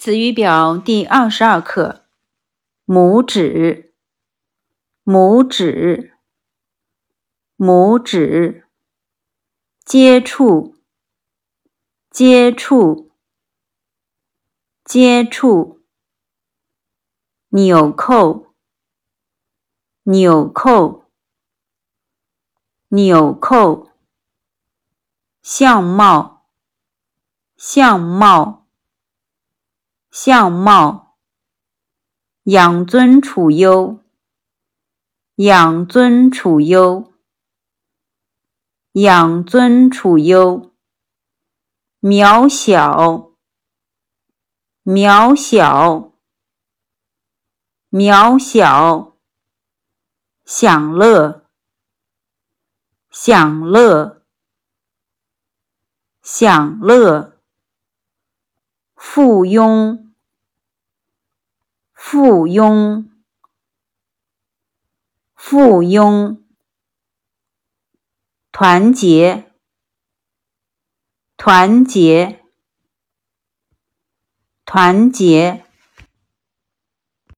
子语表第二十二课：拇指，拇指，拇指，接触，接触，接触，纽扣，纽扣，纽扣，相貌，相貌。相貌，养尊处优，养尊处优，养尊处优，渺小，渺小，渺小，享乐，享乐，享乐。附庸，附庸，附庸。团结，团结，团结。